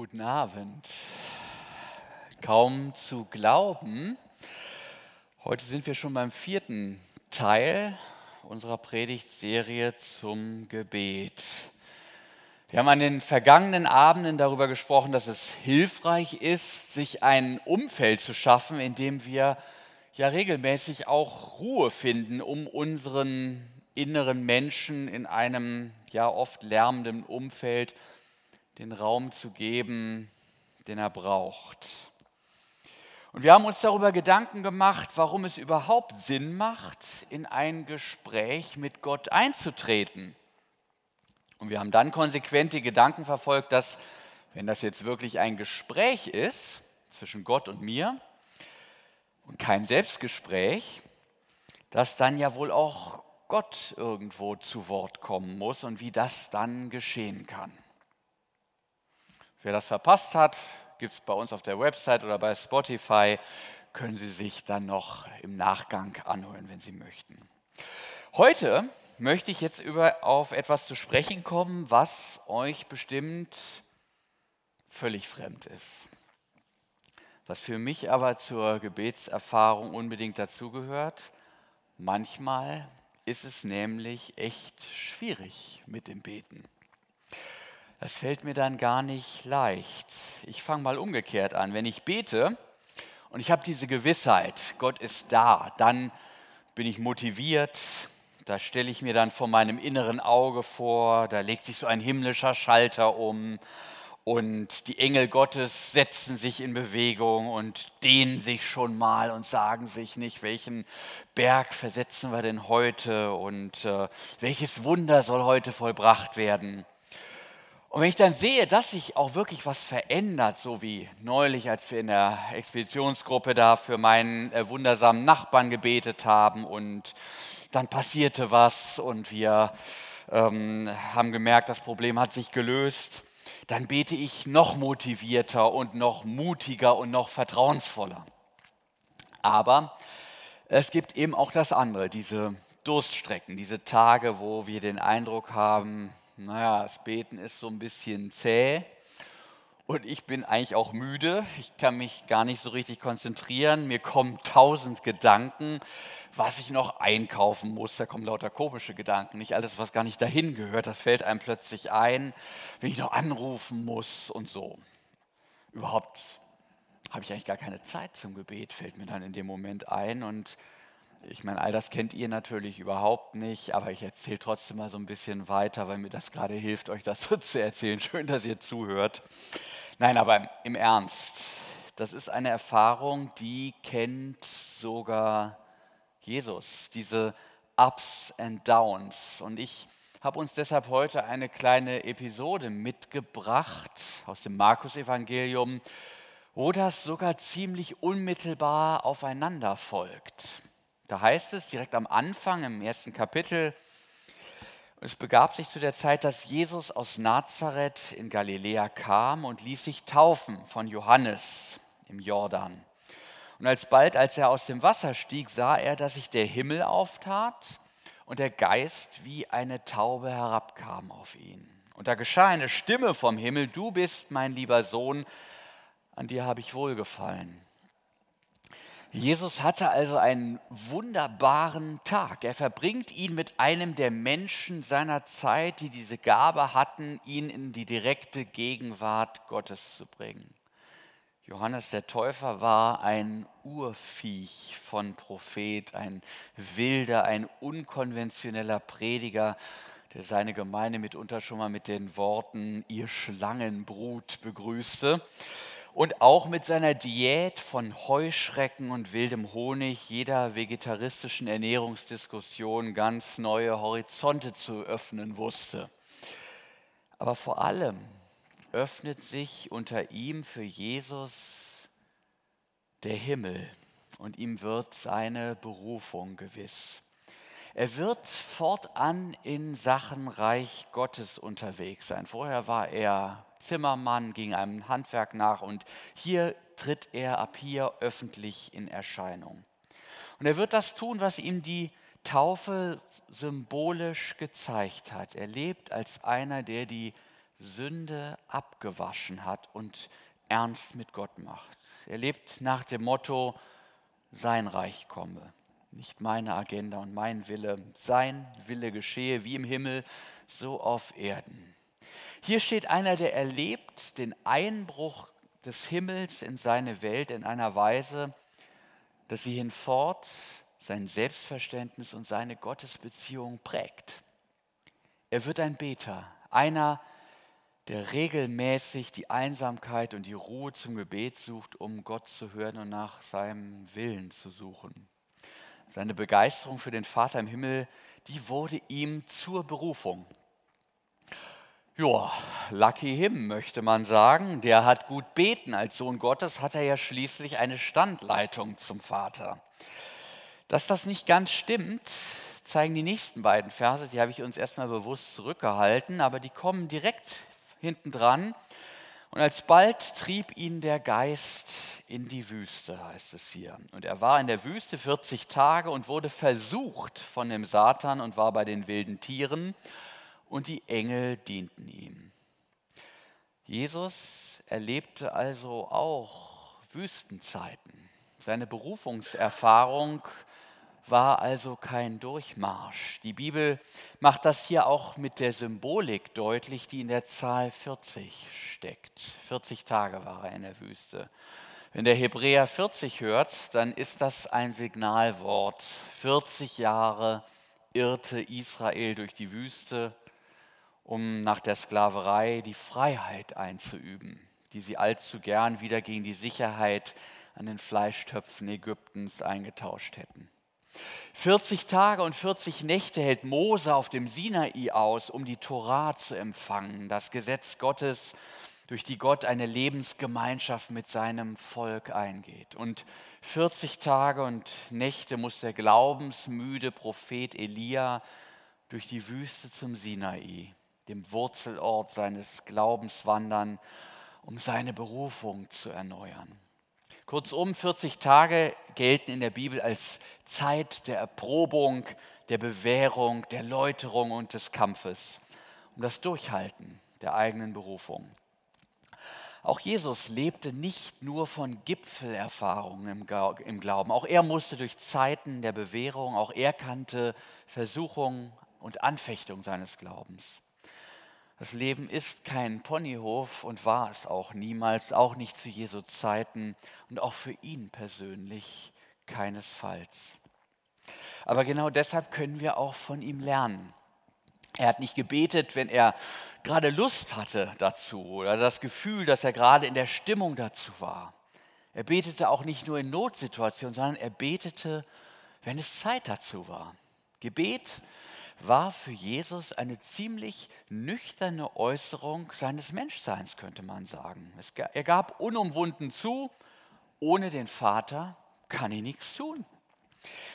Guten Abend. Kaum zu glauben, heute sind wir schon beim vierten Teil unserer Predigtserie zum Gebet. Wir haben an den vergangenen Abenden darüber gesprochen, dass es hilfreich ist, sich ein Umfeld zu schaffen, in dem wir ja regelmäßig auch Ruhe finden, um unseren inneren Menschen in einem ja oft lärmenden Umfeld den Raum zu geben, den er braucht. Und wir haben uns darüber Gedanken gemacht, warum es überhaupt Sinn macht, in ein Gespräch mit Gott einzutreten. Und wir haben dann konsequent die Gedanken verfolgt, dass, wenn das jetzt wirklich ein Gespräch ist zwischen Gott und mir und kein Selbstgespräch, dass dann ja wohl auch Gott irgendwo zu Wort kommen muss und wie das dann geschehen kann. Wer das verpasst hat, gibt es bei uns auf der Website oder bei Spotify, können Sie sich dann noch im Nachgang anhören, wenn Sie möchten. Heute möchte ich jetzt über, auf etwas zu sprechen kommen, was euch bestimmt völlig fremd ist. Was für mich aber zur Gebetserfahrung unbedingt dazugehört. Manchmal ist es nämlich echt schwierig mit dem Beten. Das fällt mir dann gar nicht leicht. Ich fange mal umgekehrt an. Wenn ich bete und ich habe diese Gewissheit, Gott ist da, dann bin ich motiviert. Da stelle ich mir dann vor meinem inneren Auge vor, da legt sich so ein himmlischer Schalter um und die Engel Gottes setzen sich in Bewegung und dehnen sich schon mal und sagen sich nicht, welchen Berg versetzen wir denn heute und äh, welches Wunder soll heute vollbracht werden. Und wenn ich dann sehe, dass sich auch wirklich was verändert, so wie neulich, als wir in der Expeditionsgruppe da für meinen äh, wundersamen Nachbarn gebetet haben und dann passierte was und wir ähm, haben gemerkt, das Problem hat sich gelöst, dann bete ich noch motivierter und noch mutiger und noch vertrauensvoller. Aber es gibt eben auch das andere, diese Durststrecken, diese Tage, wo wir den Eindruck haben, naja, das Beten ist so ein bisschen zäh und ich bin eigentlich auch müde. Ich kann mich gar nicht so richtig konzentrieren. Mir kommen tausend Gedanken, was ich noch einkaufen muss. Da kommen lauter komische Gedanken. Nicht alles, was gar nicht dahin gehört, das fällt einem plötzlich ein, wenn ich noch anrufen muss und so. Überhaupt habe ich eigentlich gar keine Zeit zum Gebet, fällt mir dann in dem Moment ein und ich meine, all das kennt ihr natürlich überhaupt nicht, aber ich erzähle trotzdem mal so ein bisschen weiter, weil mir das gerade hilft, euch das so zu erzählen. Schön, dass ihr zuhört. Nein, aber im Ernst, das ist eine Erfahrung, die kennt sogar Jesus, diese Ups and Downs. Und ich habe uns deshalb heute eine kleine Episode mitgebracht aus dem Markus-Evangelium, wo das sogar ziemlich unmittelbar aufeinander folgt. Da heißt es direkt am Anfang im ersten Kapitel, es begab sich zu der Zeit, dass Jesus aus Nazareth in Galiläa kam und ließ sich taufen von Johannes im Jordan. Und alsbald, als er aus dem Wasser stieg, sah er, dass sich der Himmel auftat und der Geist wie eine Taube herabkam auf ihn. Und da geschah eine Stimme vom Himmel, du bist mein lieber Sohn, an dir habe ich wohlgefallen. Jesus hatte also einen wunderbaren Tag. Er verbringt ihn mit einem der Menschen seiner Zeit, die diese Gabe hatten, ihn in die direkte Gegenwart Gottes zu bringen. Johannes der Täufer war ein Urviech von Prophet, ein wilder, ein unkonventioneller Prediger, der seine Gemeinde mitunter schon mal mit den Worten ihr Schlangenbrut begrüßte und auch mit seiner Diät von Heuschrecken und wildem Honig jeder vegetaristischen Ernährungsdiskussion ganz neue Horizonte zu öffnen wusste. Aber vor allem öffnet sich unter ihm für Jesus der Himmel und ihm wird seine Berufung gewiss. Er wird fortan in Sachen Reich Gottes unterwegs sein. Vorher war er Zimmermann, ging einem Handwerk nach und hier tritt er ab hier öffentlich in Erscheinung. Und er wird das tun, was ihm die Taufe symbolisch gezeigt hat. Er lebt als einer, der die Sünde abgewaschen hat und ernst mit Gott macht. Er lebt nach dem Motto, sein Reich komme. Nicht meine Agenda und mein Wille, sein Wille geschehe wie im Himmel, so auf Erden. Hier steht einer, der erlebt den Einbruch des Himmels in seine Welt in einer Weise, dass sie hinfort sein Selbstverständnis und seine Gottesbeziehung prägt. Er wird ein Beter, einer, der regelmäßig die Einsamkeit und die Ruhe zum Gebet sucht, um Gott zu hören und nach seinem Willen zu suchen. Seine Begeisterung für den Vater im Himmel, die wurde ihm zur Berufung. Ja, lucky him, möchte man sagen. Der hat gut beten. Als Sohn Gottes hat er ja schließlich eine Standleitung zum Vater. Dass das nicht ganz stimmt, zeigen die nächsten beiden Verse. Die habe ich uns erstmal bewusst zurückgehalten, aber die kommen direkt hinten dran. Und alsbald trieb ihn der Geist in die Wüste, heißt es hier. Und er war in der Wüste 40 Tage und wurde versucht von dem Satan und war bei den wilden Tieren. Und die Engel dienten ihm. Jesus erlebte also auch Wüstenzeiten. Seine Berufungserfahrung war also kein Durchmarsch. Die Bibel macht das hier auch mit der Symbolik deutlich, die in der Zahl 40 steckt. 40 Tage war er in der Wüste. Wenn der Hebräer 40 hört, dann ist das ein Signalwort. 40 Jahre irrte Israel durch die Wüste, um nach der Sklaverei die Freiheit einzuüben, die sie allzu gern wieder gegen die Sicherheit an den Fleischtöpfen Ägyptens eingetauscht hätten. 40 Tage und 40 Nächte hält Mose auf dem Sinai aus, um die Torah zu empfangen, das Gesetz Gottes, durch die Gott eine Lebensgemeinschaft mit seinem Volk eingeht. Und 40 Tage und Nächte muss der glaubensmüde Prophet Elia durch die Wüste zum Sinai, dem Wurzelort seines Glaubens wandern, um seine Berufung zu erneuern. Kurzum, 40 Tage gelten in der Bibel als Zeit der Erprobung, der Bewährung, der Läuterung und des Kampfes, um das Durchhalten der eigenen Berufung. Auch Jesus lebte nicht nur von Gipfelerfahrungen im Glauben. Auch er musste durch Zeiten der Bewährung, auch er kannte Versuchung und Anfechtung seines Glaubens. Das Leben ist kein Ponyhof und war es auch niemals, auch nicht zu Jesu Zeiten und auch für ihn persönlich keinesfalls. Aber genau deshalb können wir auch von ihm lernen. Er hat nicht gebetet, wenn er gerade Lust hatte dazu oder das Gefühl, dass er gerade in der Stimmung dazu war. Er betete auch nicht nur in Notsituationen, sondern er betete, wenn es Zeit dazu war. Gebet war für Jesus eine ziemlich nüchterne Äußerung seines Menschseins, könnte man sagen. Es, er gab unumwunden zu, ohne den Vater kann ich nichts tun.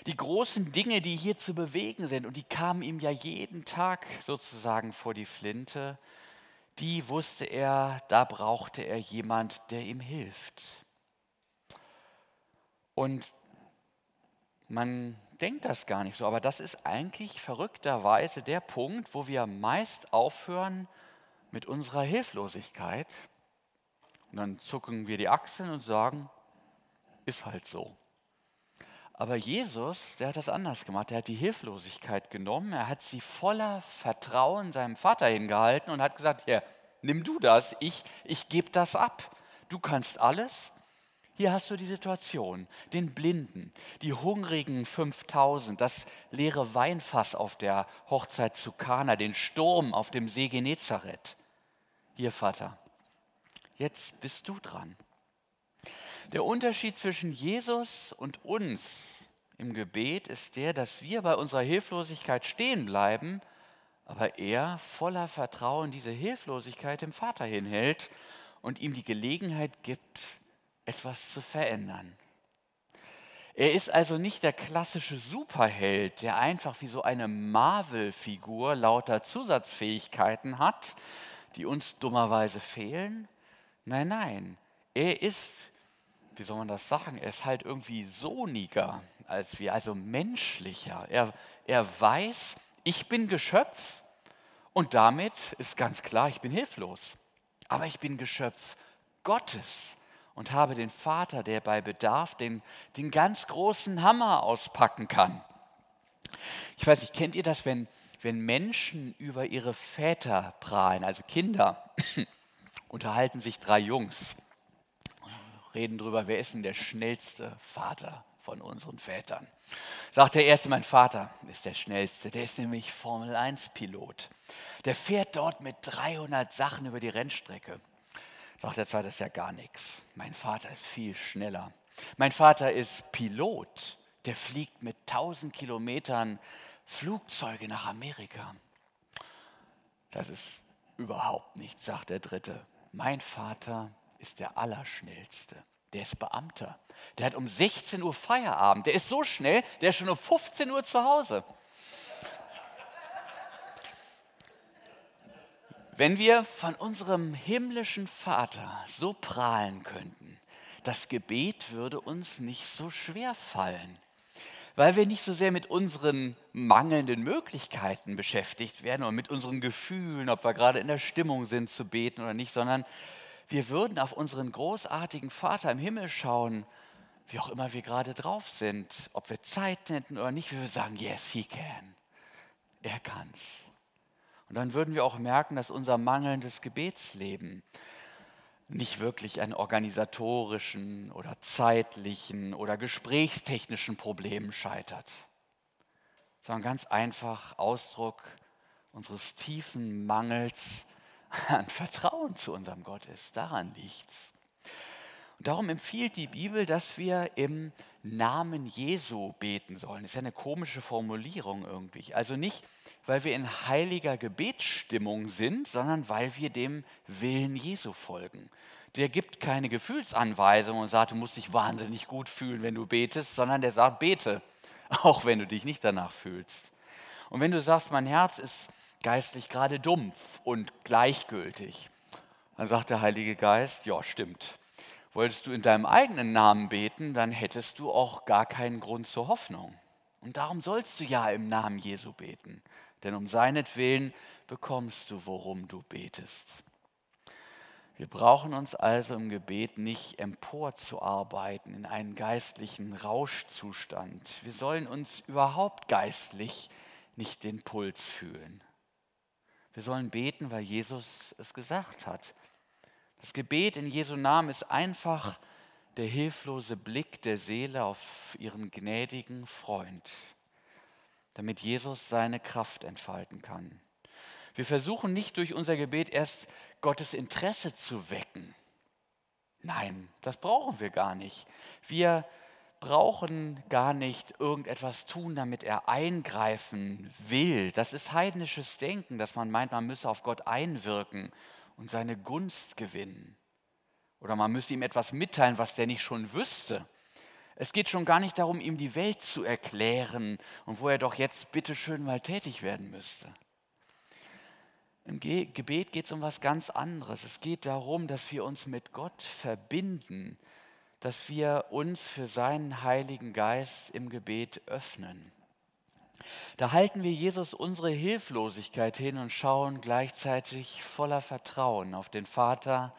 Die großen Dinge, die hier zu bewegen sind, und die kamen ihm ja jeden Tag sozusagen vor die Flinte, die wusste er, da brauchte er jemand, der ihm hilft. Und man denkt das gar nicht so, aber das ist eigentlich verrückterweise der Punkt, wo wir meist aufhören mit unserer Hilflosigkeit. Und dann zucken wir die Achseln und sagen, ist halt so. Aber Jesus, der hat das anders gemacht. Er hat die Hilflosigkeit genommen, er hat sie voller Vertrauen seinem Vater hingehalten und hat gesagt, ja, nimm du das, ich, ich gebe das ab. Du kannst alles, hier hast du die Situation, den Blinden, die hungrigen 5000, das leere Weinfass auf der Hochzeit zu Kana, den Sturm auf dem See Genezareth. Hier, Vater, jetzt bist du dran. Der Unterschied zwischen Jesus und uns im Gebet ist der, dass wir bei unserer Hilflosigkeit stehen bleiben, aber er voller Vertrauen diese Hilflosigkeit dem Vater hinhält und ihm die Gelegenheit gibt, etwas zu verändern. Er ist also nicht der klassische Superheld, der einfach wie so eine Marvel-Figur lauter Zusatzfähigkeiten hat, die uns dummerweise fehlen. Nein, nein, er ist, wie soll man das sagen, er ist halt irgendwie soniger als wir, also menschlicher. Er, er weiß, ich bin Geschöpf Und damit ist ganz klar, ich bin hilflos. Aber ich bin Geschöpf Gottes und habe den Vater, der bei Bedarf den, den ganz großen Hammer auspacken kann. Ich weiß nicht, kennt ihr das, wenn, wenn Menschen über ihre Väter prahlen, also Kinder, unterhalten sich drei Jungs, reden darüber, wer ist denn der schnellste Vater von unseren Vätern. Sagt der erste, mein Vater ist der schnellste, der ist nämlich Formel 1-Pilot. Der fährt dort mit 300 Sachen über die Rennstrecke. Sagt der zweite, das ist ja gar nichts. Mein Vater ist viel schneller. Mein Vater ist Pilot, der fliegt mit 1000 Kilometern Flugzeuge nach Amerika. Das ist überhaupt nichts, sagt der dritte. Mein Vater ist der Allerschnellste. Der ist Beamter. Der hat um 16 Uhr Feierabend. Der ist so schnell, der ist schon um 15 Uhr zu Hause. Wenn wir von unserem himmlischen Vater so prahlen könnten, das Gebet würde uns nicht so schwer fallen, weil wir nicht so sehr mit unseren mangelnden Möglichkeiten beschäftigt werden oder mit unseren Gefühlen, ob wir gerade in der Stimmung sind zu beten oder nicht, sondern wir würden auf unseren großartigen Vater im Himmel schauen, wie auch immer wir gerade drauf sind, ob wir Zeit hätten oder nicht, wir würden sagen, yes, he can. Er kann's. Und dann würden wir auch merken, dass unser mangelndes Gebetsleben nicht wirklich an organisatorischen oder zeitlichen oder gesprächstechnischen Problemen scheitert, sondern ganz einfach Ausdruck unseres tiefen Mangels an Vertrauen zu unserem Gott ist. Daran liegt's. Und darum empfiehlt die Bibel, dass wir im Namen Jesu beten sollen. Das ist ja eine komische Formulierung irgendwie. Also nicht, weil wir in heiliger Gebetsstimmung sind, sondern weil wir dem Willen Jesu folgen. Der gibt keine Gefühlsanweisung und sagt, du musst dich wahnsinnig gut fühlen, wenn du betest, sondern der sagt, bete, auch wenn du dich nicht danach fühlst. Und wenn du sagst, mein Herz ist geistlich gerade dumpf und gleichgültig, dann sagt der Heilige Geist, ja, stimmt. Wolltest du in deinem eigenen Namen beten, dann hättest du auch gar keinen Grund zur Hoffnung. Und darum sollst du ja im Namen Jesu beten, denn um seinetwillen bekommst du, worum du betest. Wir brauchen uns also im Gebet nicht emporzuarbeiten in einen geistlichen Rauschzustand. Wir sollen uns überhaupt geistlich nicht den Puls fühlen. Wir sollen beten, weil Jesus es gesagt hat. Das Gebet in Jesu Namen ist einfach der hilflose Blick der Seele auf ihren gnädigen Freund, damit Jesus seine Kraft entfalten kann. Wir versuchen nicht durch unser Gebet erst Gottes Interesse zu wecken. Nein, das brauchen wir gar nicht. Wir brauchen gar nicht irgendetwas tun, damit er eingreifen will. Das ist heidnisches Denken, dass man meint, man müsse auf Gott einwirken und seine Gunst gewinnen. Oder man müsse ihm etwas mitteilen, was der nicht schon wüsste. Es geht schon gar nicht darum, ihm die Welt zu erklären und wo er doch jetzt bitteschön mal tätig werden müsste. Im Ge Gebet geht es um was ganz anderes. Es geht darum, dass wir uns mit Gott verbinden, dass wir uns für seinen Heiligen Geist im Gebet öffnen. Da halten wir Jesus unsere Hilflosigkeit hin und schauen gleichzeitig voller Vertrauen auf den Vater,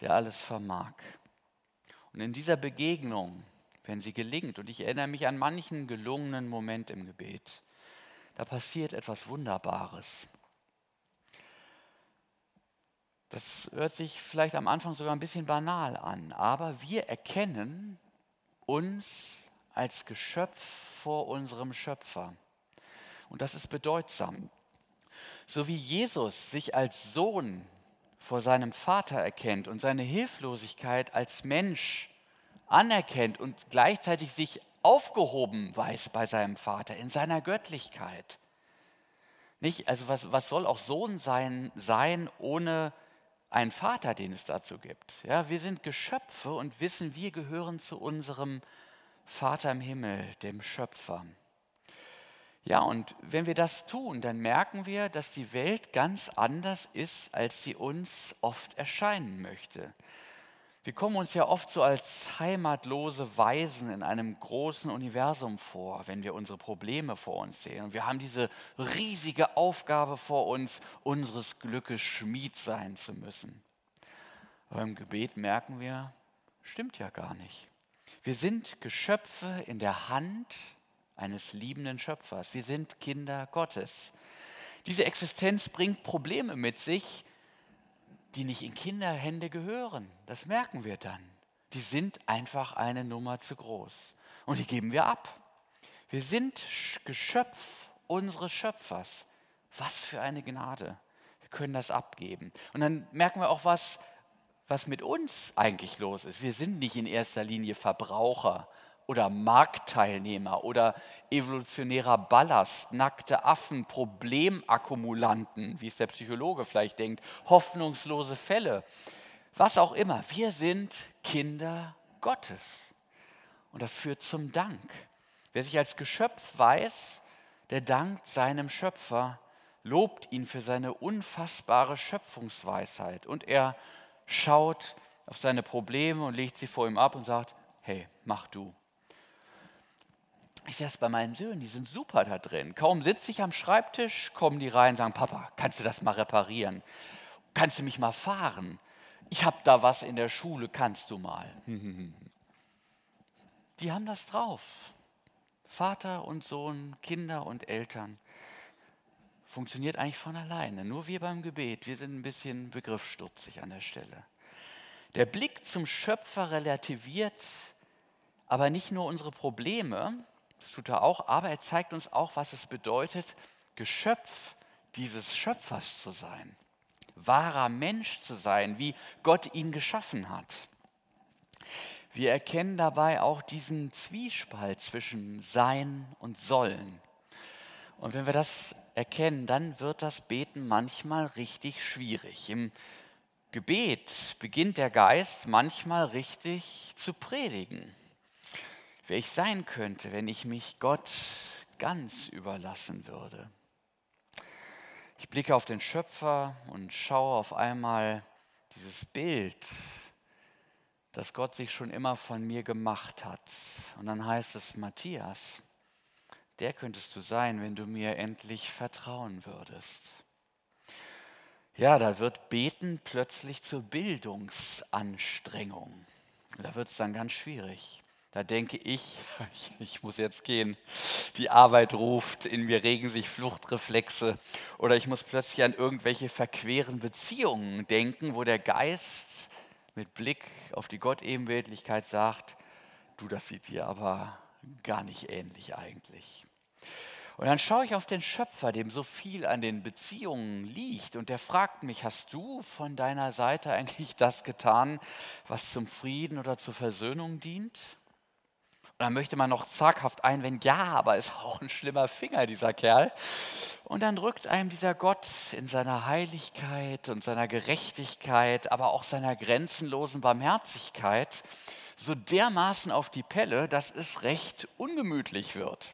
der alles vermag. Und in dieser Begegnung, wenn sie gelingt, und ich erinnere mich an manchen gelungenen Moment im Gebet, da passiert etwas Wunderbares. Das hört sich vielleicht am Anfang sogar ein bisschen banal an, aber wir erkennen uns als Geschöpf vor unserem Schöpfer. Und das ist bedeutsam. So wie Jesus sich als Sohn vor seinem Vater erkennt und seine Hilflosigkeit als Mensch anerkennt und gleichzeitig sich aufgehoben weiß bei seinem Vater in seiner Göttlichkeit. Nicht, also was, was soll auch Sohn sein, sein ohne einen Vater, den es dazu gibt? Ja, wir sind Geschöpfe und wissen, wir gehören zu unserem Vater im Himmel, dem Schöpfer. Ja, und wenn wir das tun, dann merken wir, dass die Welt ganz anders ist, als sie uns oft erscheinen möchte. Wir kommen uns ja oft so als heimatlose Weisen in einem großen Universum vor, wenn wir unsere Probleme vor uns sehen. Und wir haben diese riesige Aufgabe vor uns, unseres Glückes Schmied sein zu müssen. Aber im Gebet merken wir, stimmt ja gar nicht. Wir sind Geschöpfe in der Hand eines liebenden Schöpfers. Wir sind Kinder Gottes. Diese Existenz bringt Probleme mit sich, die nicht in Kinderhände gehören. Das merken wir dann. Die sind einfach eine Nummer zu groß. Und die geben wir ab. Wir sind Geschöpf unseres Schöpfers. Was für eine Gnade. Wir können das abgeben. Und dann merken wir auch, was, was mit uns eigentlich los ist. Wir sind nicht in erster Linie Verbraucher oder Marktteilnehmer oder evolutionärer Ballast, nackte Affen, Problemakkumulanten, wie es der Psychologe vielleicht denkt, hoffnungslose Fälle, was auch immer. Wir sind Kinder Gottes. Und das führt zum Dank. Wer sich als Geschöpf weiß, der dankt seinem Schöpfer, lobt ihn für seine unfassbare Schöpfungsweisheit und er schaut auf seine Probleme und legt sie vor ihm ab und sagt, hey, mach du. Ich sehe das bei meinen Söhnen, die sind super da drin. Kaum sitze ich am Schreibtisch, kommen die rein und sagen, Papa, kannst du das mal reparieren? Kannst du mich mal fahren? Ich habe da was in der Schule, kannst du mal? Die haben das drauf. Vater und Sohn, Kinder und Eltern. Funktioniert eigentlich von alleine. Nur wir beim Gebet, wir sind ein bisschen begriffsstutzig an der Stelle. Der Blick zum Schöpfer relativiert aber nicht nur unsere Probleme, das tut er auch, aber er zeigt uns auch, was es bedeutet, Geschöpf dieses Schöpfers zu sein, wahrer Mensch zu sein, wie Gott ihn geschaffen hat. Wir erkennen dabei auch diesen Zwiespalt zwischen Sein und Sollen. Und wenn wir das erkennen, dann wird das Beten manchmal richtig schwierig. Im Gebet beginnt der Geist manchmal richtig zu predigen wer ich sein könnte, wenn ich mich Gott ganz überlassen würde. Ich blicke auf den Schöpfer und schaue auf einmal dieses Bild, das Gott sich schon immer von mir gemacht hat. Und dann heißt es, Matthias, der könntest du sein, wenn du mir endlich vertrauen würdest. Ja, da wird Beten plötzlich zur Bildungsanstrengung. Da wird es dann ganz schwierig. Da denke ich, ich muss jetzt gehen, die Arbeit ruft, in mir regen sich Fluchtreflexe oder ich muss plötzlich an irgendwelche verqueren Beziehungen denken, wo der Geist mit Blick auf die Gottebenbildlichkeit sagt, du, das sieht dir aber gar nicht ähnlich eigentlich. Und dann schaue ich auf den Schöpfer, dem so viel an den Beziehungen liegt, und der fragt mich, hast du von deiner Seite eigentlich das getan, was zum Frieden oder zur Versöhnung dient? Und dann möchte man noch zaghaft einwenden, ja, aber ist auch ein schlimmer Finger, dieser Kerl. Und dann drückt einem dieser Gott in seiner Heiligkeit und seiner Gerechtigkeit, aber auch seiner grenzenlosen Barmherzigkeit so dermaßen auf die Pelle, dass es recht ungemütlich wird.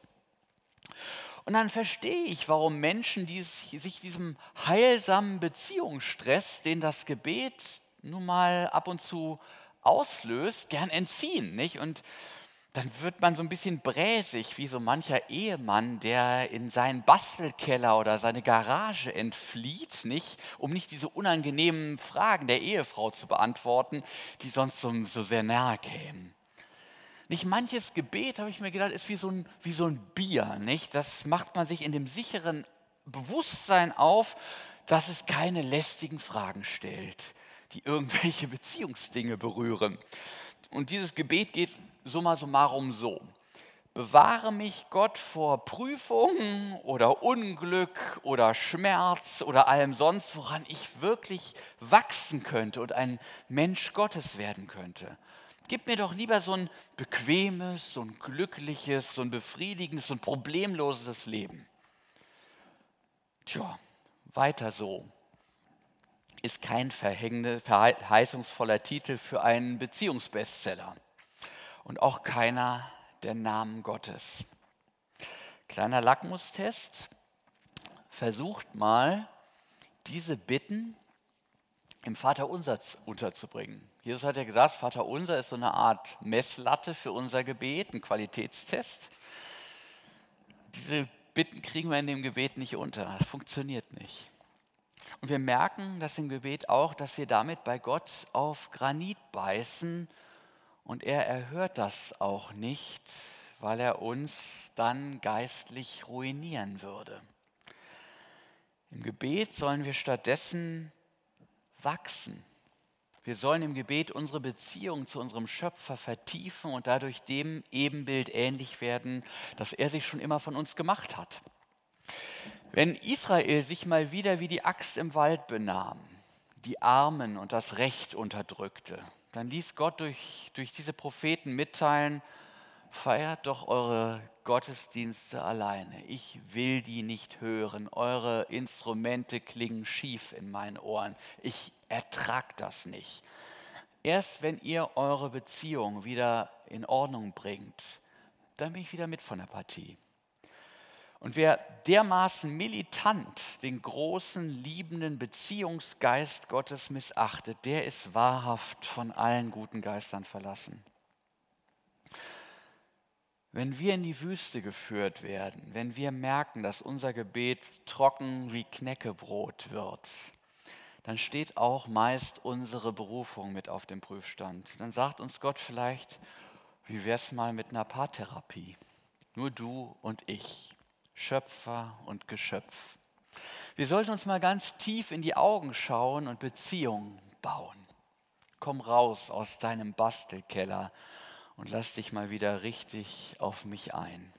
Und dann verstehe ich, warum Menschen dies, sich diesem heilsamen Beziehungsstress, den das Gebet nun mal ab und zu auslöst, gern entziehen. Nicht? Und dann wird man so ein bisschen bräsig, wie so mancher Ehemann, der in seinen Bastelkeller oder seine Garage entflieht, nicht, um nicht diese unangenehmen Fragen der Ehefrau zu beantworten, die sonst so, so sehr nahe kämen. Nicht manches Gebet, habe ich mir gedacht, ist wie so, ein, wie so ein Bier. Nicht? Das macht man sich in dem sicheren Bewusstsein auf, dass es keine lästigen Fragen stellt, die irgendwelche Beziehungsdinge berühren. Und dieses Gebet geht summa summarum so. Bewahre mich Gott vor Prüfungen oder Unglück oder Schmerz oder allem sonst, woran ich wirklich wachsen könnte und ein Mensch Gottes werden könnte. Gib mir doch lieber so ein bequemes, so ein glückliches, so ein befriedigendes, so ein problemloses Leben. Tja, weiter so ist kein verheißungsvoller Titel für einen Beziehungsbestseller und auch keiner der Namen Gottes. Kleiner Lackmustest. Versucht mal, diese Bitten im Vater unser unterzubringen. Jesus hat ja gesagt, Vater unser ist so eine Art Messlatte für unser Gebet, ein Qualitätstest. Diese Bitten kriegen wir in dem Gebet nicht unter. Das funktioniert nicht. Und wir merken das im Gebet auch, dass wir damit bei Gott auf Granit beißen und er erhört das auch nicht, weil er uns dann geistlich ruinieren würde. Im Gebet sollen wir stattdessen wachsen. Wir sollen im Gebet unsere Beziehung zu unserem Schöpfer vertiefen und dadurch dem Ebenbild ähnlich werden, das er sich schon immer von uns gemacht hat. Wenn Israel sich mal wieder wie die Axt im Wald benahm, die Armen und das Recht unterdrückte, dann ließ Gott durch, durch diese Propheten mitteilen, feiert doch eure Gottesdienste alleine. Ich will die nicht hören. Eure Instrumente klingen schief in meinen Ohren. Ich ertrag das nicht. Erst wenn ihr eure Beziehung wieder in Ordnung bringt, dann bin ich wieder mit von der Partie. Und wer dermaßen militant den großen, liebenden Beziehungsgeist Gottes missachtet, der ist wahrhaft von allen guten Geistern verlassen. Wenn wir in die Wüste geführt werden, wenn wir merken, dass unser Gebet trocken wie Knäckebrot wird, dann steht auch meist unsere Berufung mit auf dem Prüfstand. Dann sagt uns Gott vielleicht, wie wär's mal mit einer Paartherapie? Nur du und ich. Schöpfer und Geschöpf. Wir sollten uns mal ganz tief in die Augen schauen und Beziehungen bauen. Komm raus aus deinem Bastelkeller und lass dich mal wieder richtig auf mich ein.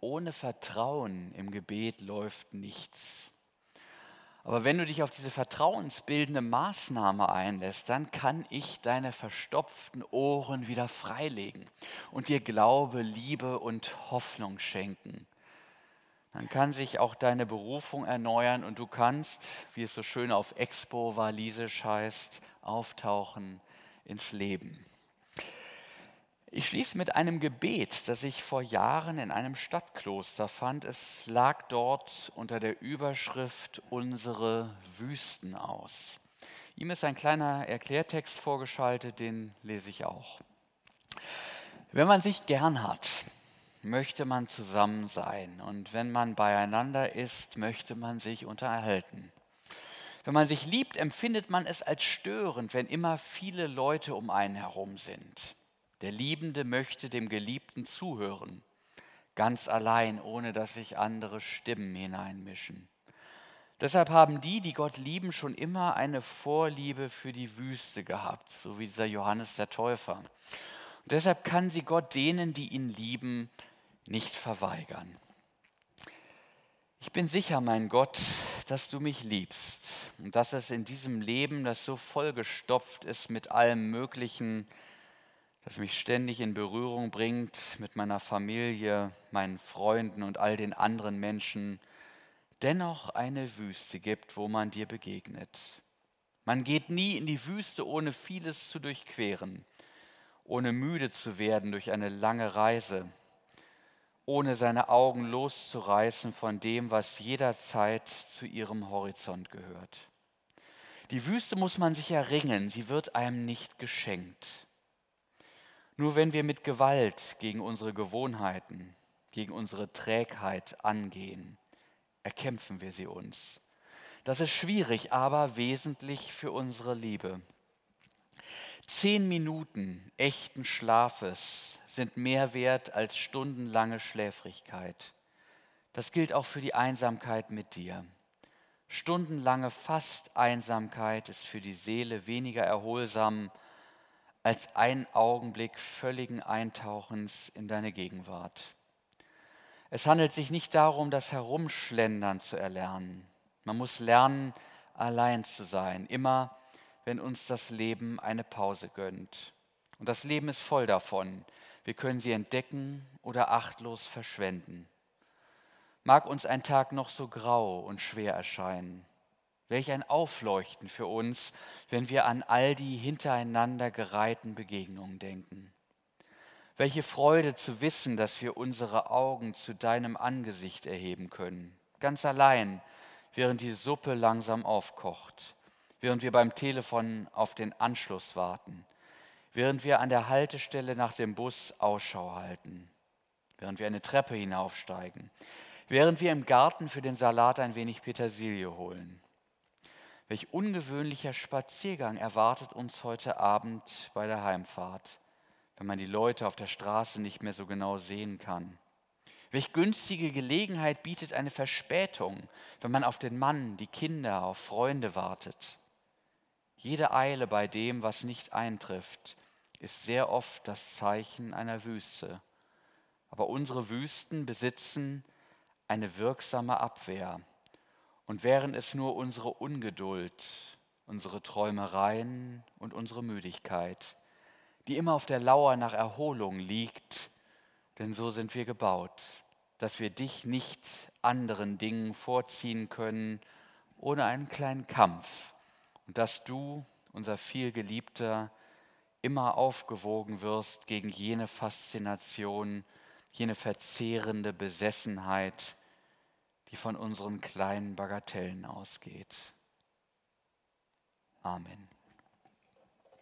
Ohne Vertrauen im Gebet läuft nichts. Aber wenn du dich auf diese vertrauensbildende Maßnahme einlässt, dann kann ich deine verstopften Ohren wieder freilegen und dir Glaube, Liebe und Hoffnung schenken dann kann sich auch deine Berufung erneuern und du kannst, wie es so schön auf Expo walisisch heißt, auftauchen ins Leben. Ich schließe mit einem Gebet, das ich vor Jahren in einem Stadtkloster fand. Es lag dort unter der Überschrift Unsere Wüsten aus. Ihm ist ein kleiner Erklärtext vorgeschaltet, den lese ich auch. Wenn man sich gern hat, möchte man zusammen sein. Und wenn man beieinander ist, möchte man sich unterhalten. Wenn man sich liebt, empfindet man es als störend, wenn immer viele Leute um einen herum sind. Der Liebende möchte dem Geliebten zuhören, ganz allein, ohne dass sich andere Stimmen hineinmischen. Deshalb haben die, die Gott lieben, schon immer eine Vorliebe für die Wüste gehabt, so wie dieser Johannes der Täufer. Und deshalb kann sie Gott denen, die ihn lieben, nicht verweigern. Ich bin sicher, mein Gott, dass du mich liebst und dass es in diesem Leben, das so vollgestopft ist mit allem Möglichen, das mich ständig in Berührung bringt mit meiner Familie, meinen Freunden und all den anderen Menschen, dennoch eine Wüste gibt, wo man dir begegnet. Man geht nie in die Wüste, ohne vieles zu durchqueren, ohne müde zu werden durch eine lange Reise ohne seine Augen loszureißen von dem, was jederzeit zu ihrem Horizont gehört. Die Wüste muss man sich erringen, sie wird einem nicht geschenkt. Nur wenn wir mit Gewalt gegen unsere Gewohnheiten, gegen unsere Trägheit angehen, erkämpfen wir sie uns. Das ist schwierig, aber wesentlich für unsere Liebe. Zehn Minuten echten Schlafes sind mehr wert als stundenlange Schläfrigkeit. Das gilt auch für die Einsamkeit mit dir. Stundenlange Fast-Einsamkeit ist für die Seele weniger erholsam als ein Augenblick völligen Eintauchens in deine Gegenwart. Es handelt sich nicht darum, das Herumschlendern zu erlernen. Man muss lernen, allein zu sein, immer wenn uns das Leben eine Pause gönnt. Und das Leben ist voll davon. Wir können sie entdecken oder achtlos verschwenden. Mag uns ein Tag noch so grau und schwer erscheinen. Welch ein Aufleuchten für uns, wenn wir an all die hintereinander gereihten Begegnungen denken. Welche Freude zu wissen, dass wir unsere Augen zu deinem Angesicht erheben können, ganz allein, während die Suppe langsam aufkocht während wir beim Telefon auf den Anschluss warten, während wir an der Haltestelle nach dem Bus Ausschau halten, während wir eine Treppe hinaufsteigen, während wir im Garten für den Salat ein wenig Petersilie holen. Welch ungewöhnlicher Spaziergang erwartet uns heute Abend bei der Heimfahrt, wenn man die Leute auf der Straße nicht mehr so genau sehen kann. Welch günstige Gelegenheit bietet eine Verspätung, wenn man auf den Mann, die Kinder, auf Freunde wartet. Jede Eile bei dem, was nicht eintrifft, ist sehr oft das Zeichen einer Wüste. Aber unsere Wüsten besitzen eine wirksame Abwehr. Und wären es nur unsere Ungeduld, unsere Träumereien und unsere Müdigkeit, die immer auf der Lauer nach Erholung liegt, denn so sind wir gebaut, dass wir dich nicht anderen Dingen vorziehen können ohne einen kleinen Kampf und dass du, unser vielgeliebter, immer aufgewogen wirst gegen jene Faszination, jene verzehrende Besessenheit, die von unseren kleinen Bagatellen ausgeht. Amen.